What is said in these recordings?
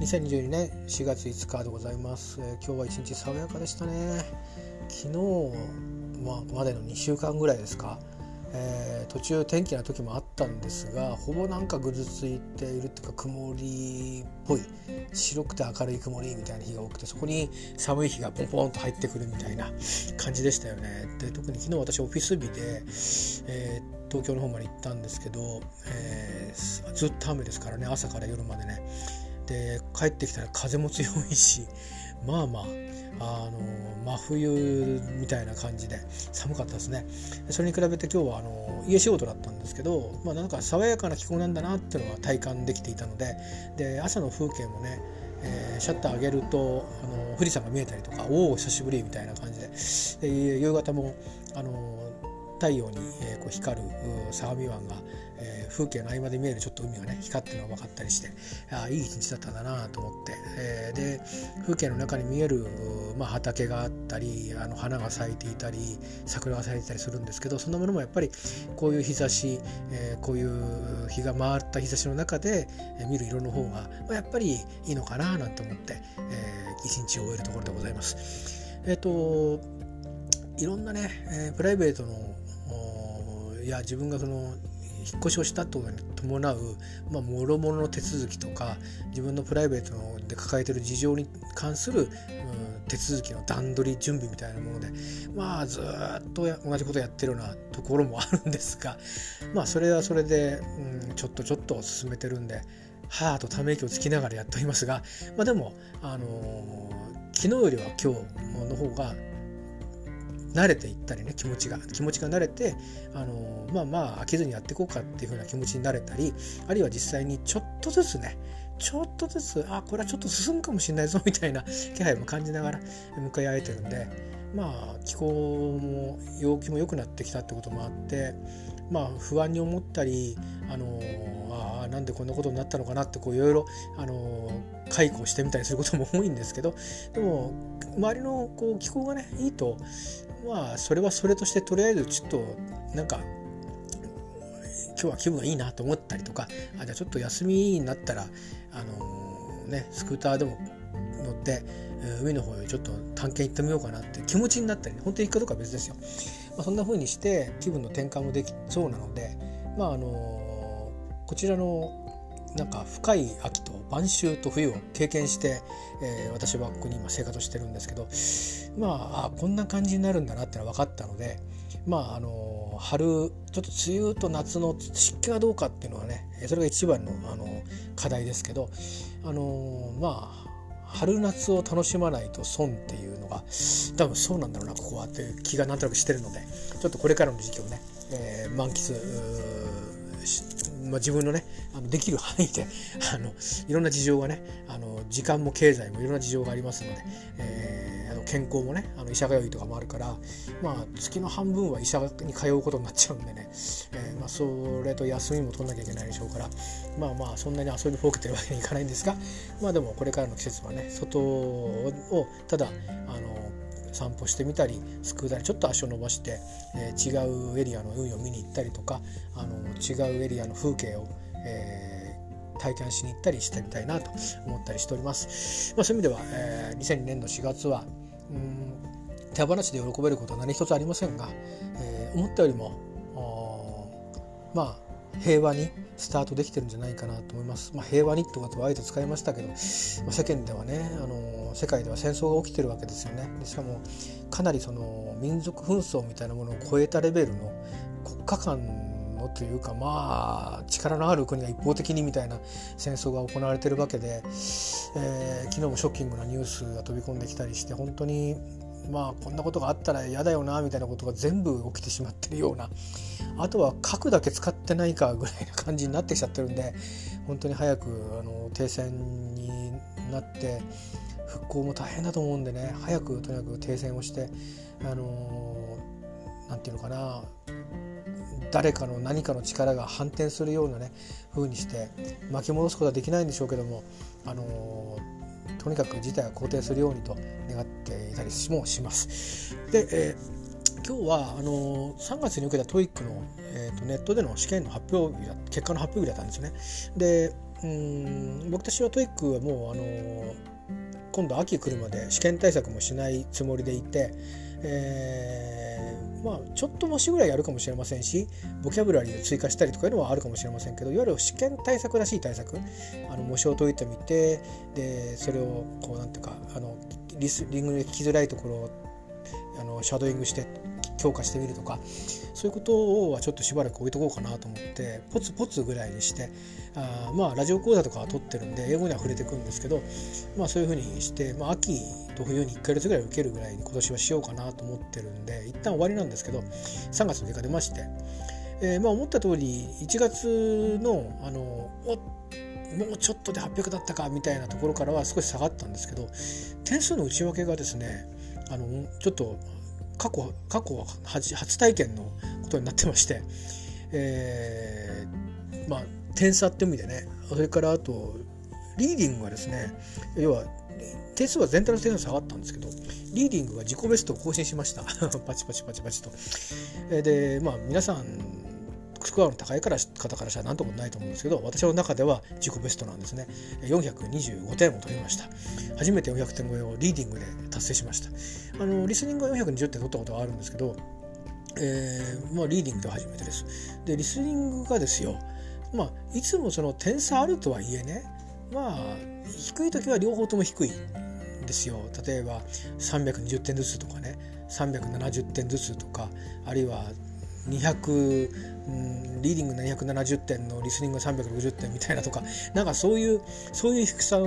2022年4月5日でございます、えー、今日は一日爽やかでしたね。昨日、ままでの2週間ぐらいですか、えー、途中天気な時もあったんですがほぼなんかぐずついているっていうか曇りっぽい。白くて明るい曇りみたいな日が多くてそこに寒い日がポンポンと入ってくるみたいな感じでしたよね。で特に昨日私オフィス日で、えー東京の方まで行ったんですけど、えー、ずっと雨ですからね朝から夜までね。で帰ってきたら風も強いしまあまああの真冬みたいな感じで寒かったですね。それに比べて今日はあの家仕事だったんですけど、まあ、なんか爽やかな気候なんだなっていうのは体感できていたのでで朝の風景もねえー、シャッター上げるとあの富士山が見えたりとかおお久しぶりみたいな感じでで夕方もあの太陽に、えこう光る相模湾が、え風景の合間で見えるちょっと海がね光ってるのが分かったりしてあいい一日だったんだなと思って、えで風景の中に見える、まあ、畑があったりあの花が咲いていたり桜が咲いてたりするんですけどそんなものもやっぱりこういう日差し、えこういう日が回った日差しの中で、え見る色の方が、まあ、やっぱりいいのかななんて思って、え一日を終えるところでございます。えっ、といろんなね、えー、プライベートのいや自分がその引っ越しをしたと伴う、もろもろの手続きとか自分のプライベートで抱えてる事情に関する、うん、手続きの段取り準備みたいなものでまあずっと同じことやってるようなところもあるんですが まあそれはそれで、うん、ちょっとちょっと進めてるんではあとため息をつきながらやっておりますが、まあ、でも、あのー、昨日よりは今日の方が慣れていったりね気持ちが気持ちが慣れてあのまあまあ飽きずにやっていこうかっていう風な気持ちになれたりあるいは実際にちょっとずつねちょっとずつあこれはちょっと進むかもしれないぞみたいな 気配も感じながら向かい合えてるんでまあ気候も陽気も良くなってきたってこともあってまあ不安に思ったりあのあなんでこんなことになったのかなってこういろいろあの解雇してみたりすることも多いんですけどでも周りのこう気候がねいいとまあそれはそれとしてとりあえずちょっとなんか今日は気分がいいなと思ったりとかあじゃあちょっと休みになったらあのー、ねスクーターでも乗って海の方へちょっと探検行ってみようかなって気持ちになったり、ね、本当に行くかどうかは別ですよ。まあ、そんな風にして気分の転換もできそうなのでまああのー、こちらのなんか深い秋と晩秋と冬を経験して、えー、私はここに今生活してるんですけどまあこんな感じになるんだなってのは分かったのでまああの春ちょっと梅雨と夏の湿気はどうかっていうのはねそれが一番のあの課題ですけどあのまあ春夏を楽しまないと損っていうのが多分そうなんだろうなここはっていう気がなんとなくしてるのでちょっとこれからの時期をね、えー、満喫まあ、自分のねあのできる範囲で あのいろんな事情がねあの時間も経済もいろんな事情がありますので、えー、あの健康もねあの医者通いとかもあるから、まあ、月の半分は医者に通うことになっちゃうんでね、えーまあ、それと休みも取んなきゃいけないでしょうからまあまあそんなに遊びほうけてるわけにいかないんですがまあでもこれからの季節はね外をただあの散歩してみたりスクーターにちょっと足を伸ばして、えー、違うエリアの海を見に行ったりとかあの違うエリアの風景を、えー、体験しに行ったりしてみたいなと思ったりしております。まあ、そういう意味では、えー、2002年の4月はうん手放しで喜べることは何一つありませんが、えー、思ったよりもまあ平和にスタートできてるんじゃないかなと思います。まあ、平和にってことあえて使いましたけど、まあ、世間ではねあの世界では戦争が起きてるわけですよね。でしかもかなりその民族紛争みたいなものを超えたレベルの国家間のというかまあ力のある国が一方的にみたいな戦争が行われてるわけで、えー、昨日もショッキングなニュースが飛び込んできたりして本当にまあこんなことがあったら嫌だよなみたいなことが全部起きてしまってるような。あとは核だけ使ってないかぐらいな感じになってきちゃってるんで本当に早くあの停戦になって復興も大変だと思うんでね早くとにかく停戦をしてあの何て言うのかな誰かの何かの力が反転するようなね風にして巻き戻すことはできないんでしょうけどもあのとにかく事態を肯定するようにと願っていたりもします。で、えー、今日はあの3月に受けた TOEIC の、えーと、ネットでの試験の発表日結果の発表日だったんですね。でうん僕たちは TOEIC はもうあの今度秋来るまで試験対策もしないつもりでいて、えー、まあちょっと模試ぐらいやるかもしれませんしボキャブラリーを追加したりとかいうのはあるかもしれませんけどいわゆる試験対策らしい対策あの模試を解いてみてでそれをこうなんていうかあのリスリングで聞きづらいところをあのシャドーイングして強化してみるとかそういうことはちょっとしばらく置いとこうかなと思ってポツポツぐらいにしてあまあラジオ講座とかは取ってるんで英語には触れていくんですけど、まあ、そういうふうにして、まあ、秋と冬に1か月ぐらい受けるぐらいに今年はしようかなと思ってるんで一旦終わりなんですけど3月の日が出まして、えー、まあ思った通り1月のあのおもうちょっとで800だったかみたいなところからは少し下がったんですけど点数の内訳がですねあのちょっと過去過去は初体験のことになってまして、えー、まあ点差って意味でねそれからあとリーディングはですね要は点数は全体の点数下がったんですけどリーディングが自己ベストを更新しました パチパチパチパチと。でまあ皆さんスコアの高いから方からしたら何ともないと思うんですけど私の中では自己ベストなんですね。425点を取りました。初めて400点超えをリーディングで達成しました。あのリスニングは420点取ったことはあるんですけど、えー、まあ、リーディングで初めてです。でリスニングがですよまあいつもその点差あるとはいえねまあ低い時は両方とも低いですよ。例えば320点ずつとかね370点ずつとかあるいは200、リーディング770点のリスニング360点みたいなとか なんかそういうそういう低さ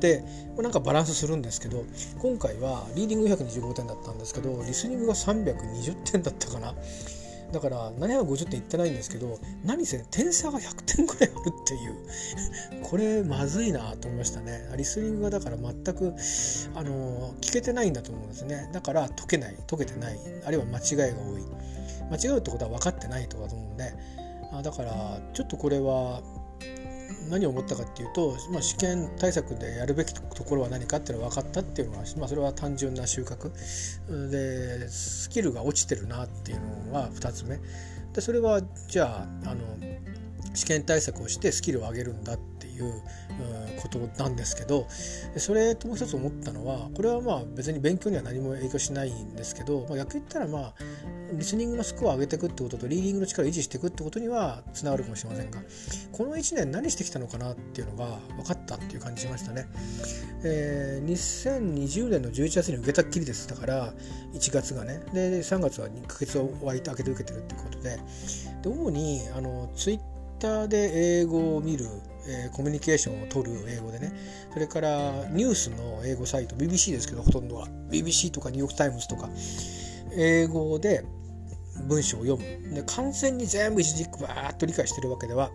でなんかバランスするんですけど今回はリーディング125点だったんですけどリスニングが320点だったかな。だから750点いってないんですけど何せ点差が100点ぐらいあるっていう。これまずいなと思いましたね。リスニングがだから全くあの聞けてないんだと思うんですね。だから解けない。解けてない。あるいは間違いが多い。間違うってことは分かってないとかと思うんでだからちょっとこれは何を思ったかっていうと、まあ、試験対策でやるべきところは何かっていうのが分かったっていうのは、まあ、それは単純な収穫。でスキルが落ちてるなっていうのは2つ目。でそれはじゃああの試験対策をしてスキルを上げるんだっていうことなんですけどそれともう一つ思ったのはこれはまあ別に勉強には何も影響しないんですけど、まあ、逆言ったらまあリスニングのスコアを上げていくってこととリーディングの力を維持していくってことにはつながるかもしれませんがこの1年何してきたのかなっていうのが分かったっていう感じしましたね。えー、2020年の11月に受けたっきりですだから1月がね。で3月は2ヶ月を開けて受けてるってことで。で主にあのツイッターで英語を見るえ、コミュニケーションを取る英語でね。それからニュースの英語サイト BBC ですけどほとんどは。BBC とかニューヨーク・タイムズとか。英語で文章を読む。で完全に全部一字一句バーッと理解してるわけでは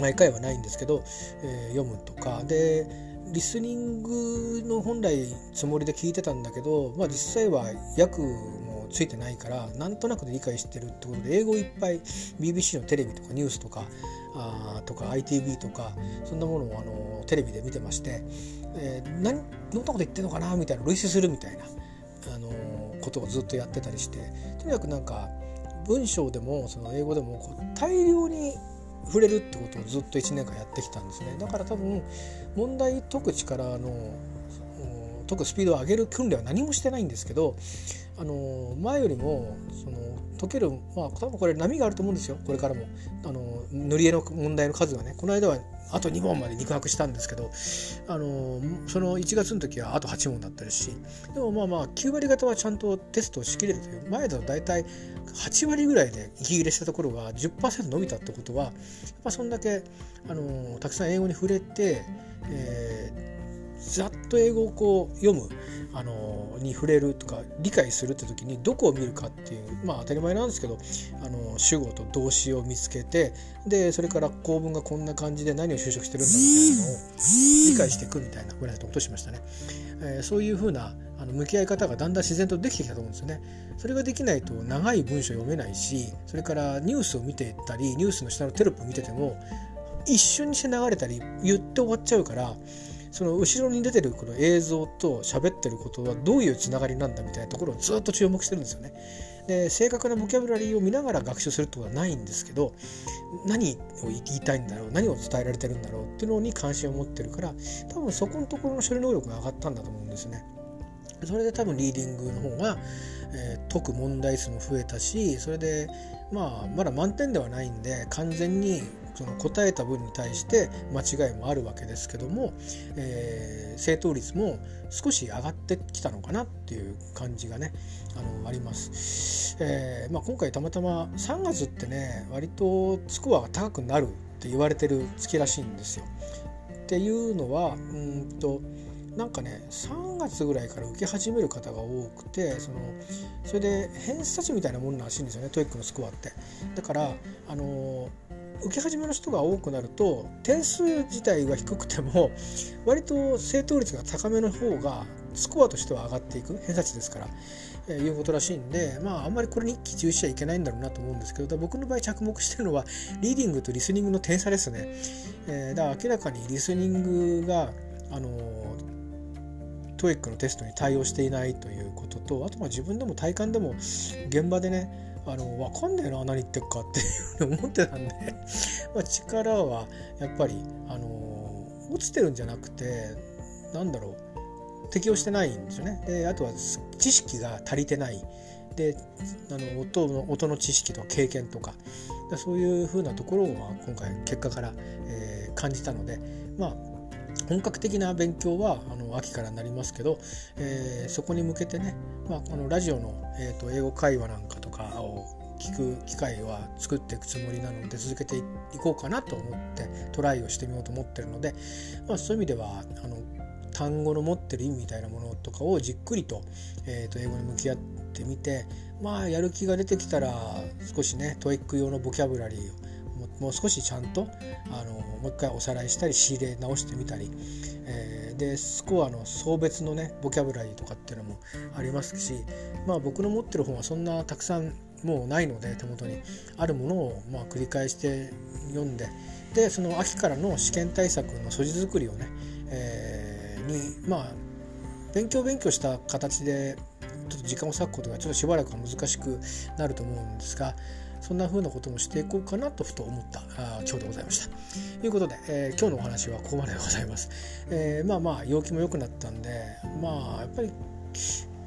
毎回はないんですけど、えー、読むとか。でリスニングの本来つもりで聞いてたんだけど、まあ、実際は訳もついてないからなんとなくで理解してるってことで英語いっぱい BBC のテレビとかニュースとかあとか ITV とかそんなものをあのテレビで見てまして、えー、何どんなこと言ってんのかなみたいな類似するみたいな、あのことをずっとやってたりしてとにかくなんか文章でもその英語でもこう大量に触れるってことをずっと1年間やってきたんですね。だから多分問題解く力の解くスピードを上げる訓練は何もしてないんですけどあの前よりもその解けるまあ多分これ波があると思うんですよこれからも。あの塗り絵の問題の数がね。この間はあと2問まで肉薄したんですけどあのその1月の時はあと8問だったですしでもまあまあ9割方はちゃんとテストをしきれるという前だと大体8割ぐらいで息切れしたところが10%伸びたってことはやっぱそんだけあのたくさん英語に触れて、えー、ざっと英語をこう読むあのに触れるとか理解するって時にどこを見るかっていうまあ当たり前なんですけどあの主語と動詞を見つけてでそれから構文がこんな感じで何を就職してるんだみたいなのを理解していくみたいなぐらいと音しましたね、えー、そういうふうなあの向き合い方がだんだん自然とできてきたと思うんですよね。それができないと長い文章読めないしそれからニュースを見ていったりニュースの下のテロップを見てても一瞬にして流れたり言って終わっちゃうからその後ろに出てるこの映像と喋ってることはどういうつながりなんだみたいなところをずっと注目してるんですよね。で正確なボキャブラリーを見ながら学習するってことはないんですけど何を言いたいんだろう何を伝えられてるんだろうっていうのに関心を持ってるから多分そこのところの処理能力が上がったんだと思うんですね。それで多分リーディングの方が、えー、解く問題数も増えたしそれでまあまだ満点ではないんで完全にその答えた分に対して間違いもあるわけですけども、えー、正答率も少し上がってきたのかなっていう感じがねあのあります、えーまあ、今回たまたま3月ってね割とスコアが高くなるって言われてる月らしいんですよ。っていうのはうんとなんかね3月ぐらいから受け始める方が多くてそのそれで偏差値みたいなもんらしいんですよね TOEIC のスコアってだからあの受け始めの人が多くなると点数自体が低くても割と正答率が高めの方がスコアとしては上がっていく偏差値ですから、えー、いうことらしいんでまああんまりこれに一喜一憂しちゃいけないんだろうなと思うんですけど僕の場合着目してるのはリーディングとリスニングの点差ですね、えー、だから明らかにリスニングがあの TOEIC のテストに対応していないということとあとま自分でも体感でも現場でねあの分かんねえな何言ってるかっていうふうに思ってたんで まあ力はやっぱりあの落ちてるんじゃなくてなんだろう適応してないんですよね。であとは知識が足りてないであの音の音の知識とか経験とかそういうふうなところを今回結果から、えー、感じたのでまあ本格的な勉強はあの秋からなりますけど、えー、そこに向けてね、まあ、このラジオの、えーと、英語会話なんかとかを聞く機会は作っていくつもりなので続けていこうかなと思ってトライをしてみようと思ってるので、まあ、そういう意味ではあの単語の持ってる意味みたいなものとかをじっくりと,、えー、と英語に向き合ってみてまあやる気が出てきたら少しね TOEIC 用のボキャブラリーをもう少しちゃんとあのもう一回おさらいしたり仕入れ直してみたり、えー、でスコアの層別のねボキャブラリーとかっていうのもありますしまあ僕の持ってる本はそんなたくさんもうないので手元にあるものをまあ繰り返して読んででその秋からの試験対策の素地作りをね、えー、にまあ勉強勉強した形でちょっと時間を割くことがちょっとしばらくは難しくなると思うんですがそんな風なこともしていこうかなとふと思ったあ今日でございました。ということで、えー、今日のお話はここまででございます。えー、まあまあ陽気も良くなったんでまあやっぱり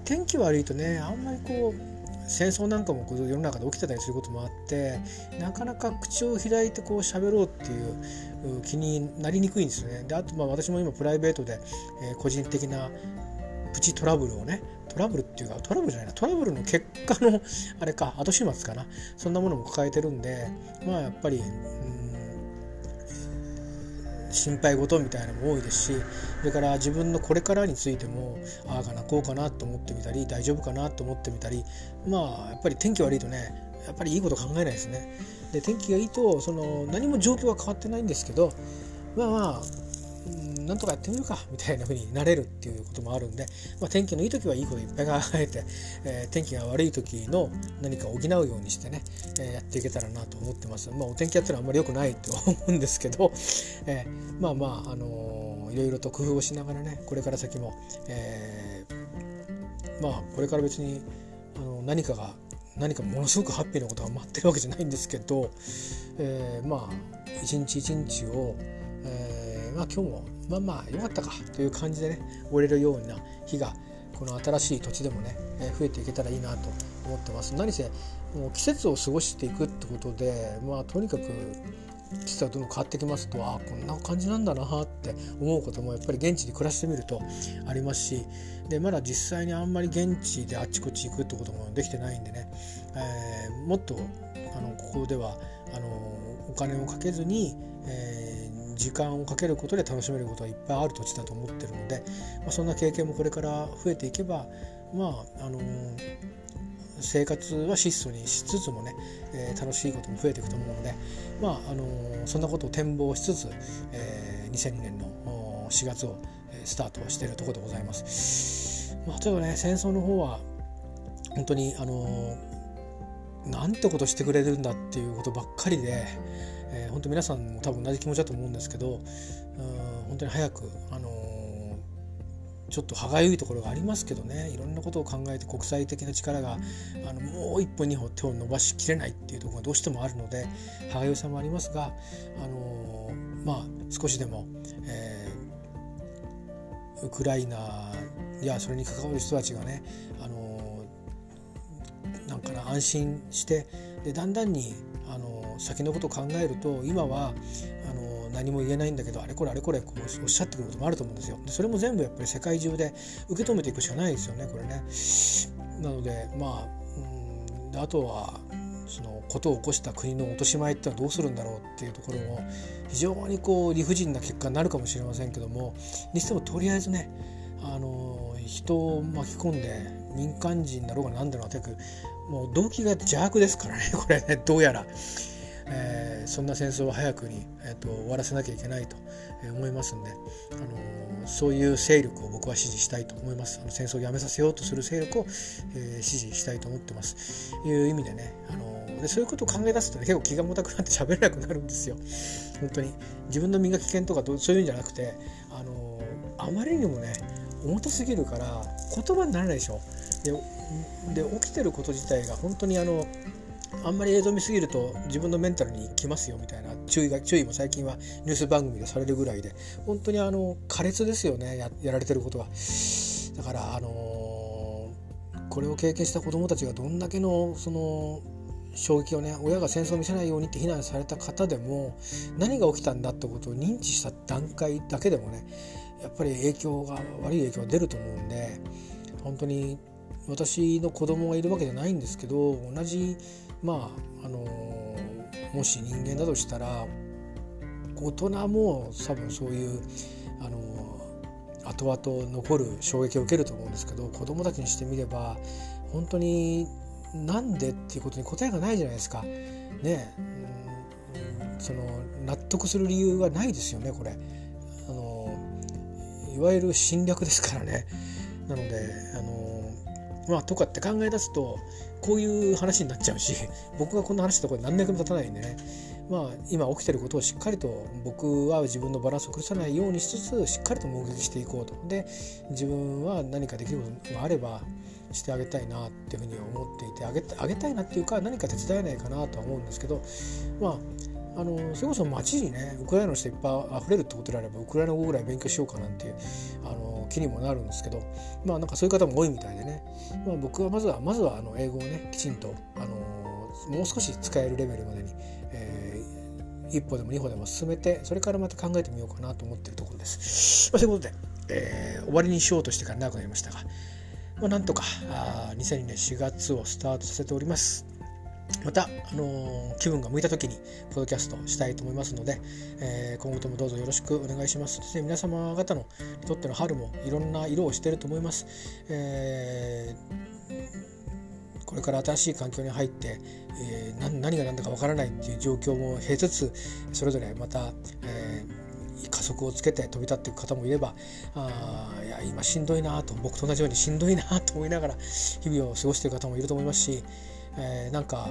天気悪いとねあんまりこう戦争なんかも世の中で起きてたりすることもあってなかなか口を開いてこう喋ろうっていう気になりにくいんですよね。であとまあ私も今プライベートで、えー、個人的なプチトラブルをねトラブルっていうかトラブルじゃないなトラブルの結果のあれか後始末かなそんなものも抱えてるんでまあやっぱり心配事みたいなのも多いですしそれから自分のこれからについてもああかなこうかなと思ってみたり大丈夫かなと思ってみたりまあやっぱり天気悪いとねやっぱりいいこと考えないですね。で天気がいいとその何も状況は変わってないんですけどまあまあなんとかやってみるかみたいな風になれるっていうこともあるんで、まあ、天気のいい時はいいこといっぱい考えて、えー、天気が悪い時の何かを補うようにしてね、えー、やっていけたらなと思ってます。まあ、お天気やってるあんまり良くないと思うんですけど、えー、まあまあ、あのー、いろいろと工夫をしながらねこれから先も、えー、まあこれから別にあの何かが何かものすごくハッピーなことが待ってるわけじゃないんですけど、えー、まあ一日一日を、えー、まあ今日もまあまあ良かったかという感じでね終れるような日がこの新しい土地でもね増えていけたらいいなと思ってます。何せもう季節を過ごしていくってことでまあとにかく季節はどんどん変わってきますとあこんな感じなんだなって思うこともやっぱり現地に暮らしてみるとありますしでまだ実際にあんまり現地であっちこっち行くってこともできてないんでね、えー、もっとあのここではあのお金をかけずに、えー時間をかけることで楽しめることがいっぱいある土地だと思ってるので、まあ、そんな経験もこれから増えていけばまああのー、生活は質素にしつつもね、えー、楽しいことも増えていくと思うので、まああのー、そんなことを展望しつつ、えー、2002年の4月をスタートしているところでございます。まあ、ちょっとね戦争の方は本当にあのなんてことしてくれるんだっていうことばっかりで、えー、本当皆さんも多分同じ気持ちだと思うんですけどうん本当に早く、あのー、ちょっと歯がゆいところがありますけどねいろんなことを考えて国際的な力があのもう一歩二歩手を伸ばしきれないっていうところがどうしてもあるので歯がゆさもありますが、あのー、まあ少しでも、えウクライナやそれに関わる人たちがね、あのなんかな安心してでだんだんにあの先のことを考えると今はあの何も言えないんだけどあれこれあれこれこうおっしゃってくることもあると思うんですよ。でそれも全部やっぱり世界中で受け止めていくしかないですよねこれね。なのでまあうんあとはそのことを起こした国の落とし前ってのはどうするんだろうっていうところも非常にこう理不尽な結果になるかもしれませんけどもにしてもとりあえずねあの人を巻き込んで民間人だろうが何だろうがとにかくもう動機が邪悪ですからね。これねどうやら。えー、そんな戦争は早くに、えーと、終わらせなきゃいけないと思いますんで、あのー、そういう勢力を僕は支持したいと思います。あの戦争をやめさせようとする勢力を、えー、支持したいと思ってます。いう意味でね、あのー、でそういうことを考え出すとね結構気が重たくなって喋れなくなるんですよ。本当に。自分の身が危険とかそういうんじゃなくて、あのあまりにもね重たすぎるから言葉にならないでしょ。で起きてること自体が本当にあのあんまり映像見すぎると自分のメンタルにきますよみたいな注意が注意も最近はニュース番組でされるぐらいで本当にあの苛烈ですよねややられてることが。だからあのー、これを経験した子どもたちがどんだけのその衝撃をね親が戦争を見せないようにって非難された方でも何が起きたんだってことを認知した段階だけでもねやっぱり影響が悪い影響が出ると思うんで本当に私の子供がいるわけじゃないんですけど同じまああのもし人間だとしたら大人も多分そういうあの後々残る衝撃を受けると思うんですけど子供たちにしてみれば本当になんでっていうことに答えがないじゃないですか。ねその納得する理由はないですよねこれ。あのいわゆる侵略ですからね。なのであのまあとかって考え出すとこういう話になっちゃうし 僕がこんな話したところで何年も経たないんでね。まあ今起きてることをしっかりと僕は自分のバランスを崩さないようにしつつしっかりと目撃していこうと。で自分は何かできることがあればしてあげたいなっていうふうに思っていてあげあげたいなっていうか何か手伝えないかなとは思うんですけどまああのそれこそ街にねウクライナの人いっぱい溢れるってことであればウクライナ語ぐらい勉強しようかなんていうあの気にもなるんですけどまあなんかそういう方も多いみたいでね、まあ、僕はまずはまずはあの英語をねきちんとあのもう少し使えるレベルまでに、えー、一歩でも二歩でも進めてそれからまた考えてみようかなと思ってるところです。まあ、そういうことで、えー、終わりにしようとしてから長くなりましたが、まあ、なんとかあ2002年4月をスタートさせております。また、あのー、気分が向いた時にポッドキャストしたいと思いますので、えー、今後ともどうぞよろしくお願いします。そして皆様方のにとっての春もいろんな色をしていると思います。えー、これから新しい環境に入って、えー、何が何だかわからないっていう状況も経つつそれぞれまた、えー、加速をつけて飛び立っていく方もいればあいや今しんどいなと僕と同じようにしんどいなと思いながら日々を過ごしている方もいると思いますしえー、なんか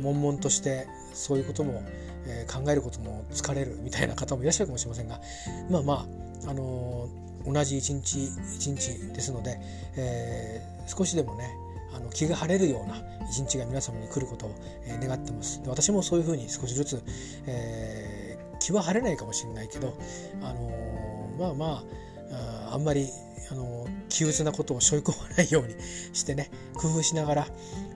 悶々としてそういうことも、えー、考えることも疲れるみたいな方もいらっしゃるかもしれませんがまあまあ、あのー、同じ一日一日ですので、えー、少しでもねあの気が晴れるような一日が皆様に来ることを、え、願ってます。で私もそういうふうに少しずつ、えー、気は晴れないかもしれないけど、あのー、まあまああんまりあの憂鬱なことを背負い込まないようにしてね工夫しながら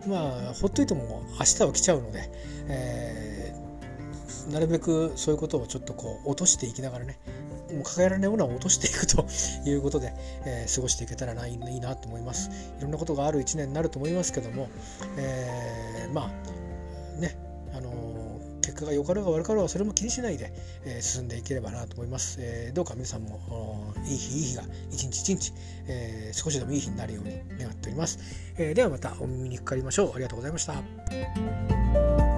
まあほっといても明日は来ちゃうので、えー、なるべくそういうことをちょっとこう落としていきながらねもう抱えられないものは落としていくということで、えー、過ごしていけたらないいなと思います。いろんなことがある一年になると思いますけども、えー、まあね結果が良かろうが悪かろうがそれも気にしないで、えー、進んでいければなと思います、えー、どうか皆さんもいい日いい日が一日一日、えー、少しでもいい日になるように願っております、えー、ではまたお耳にかかりましょう。ありがとうございました。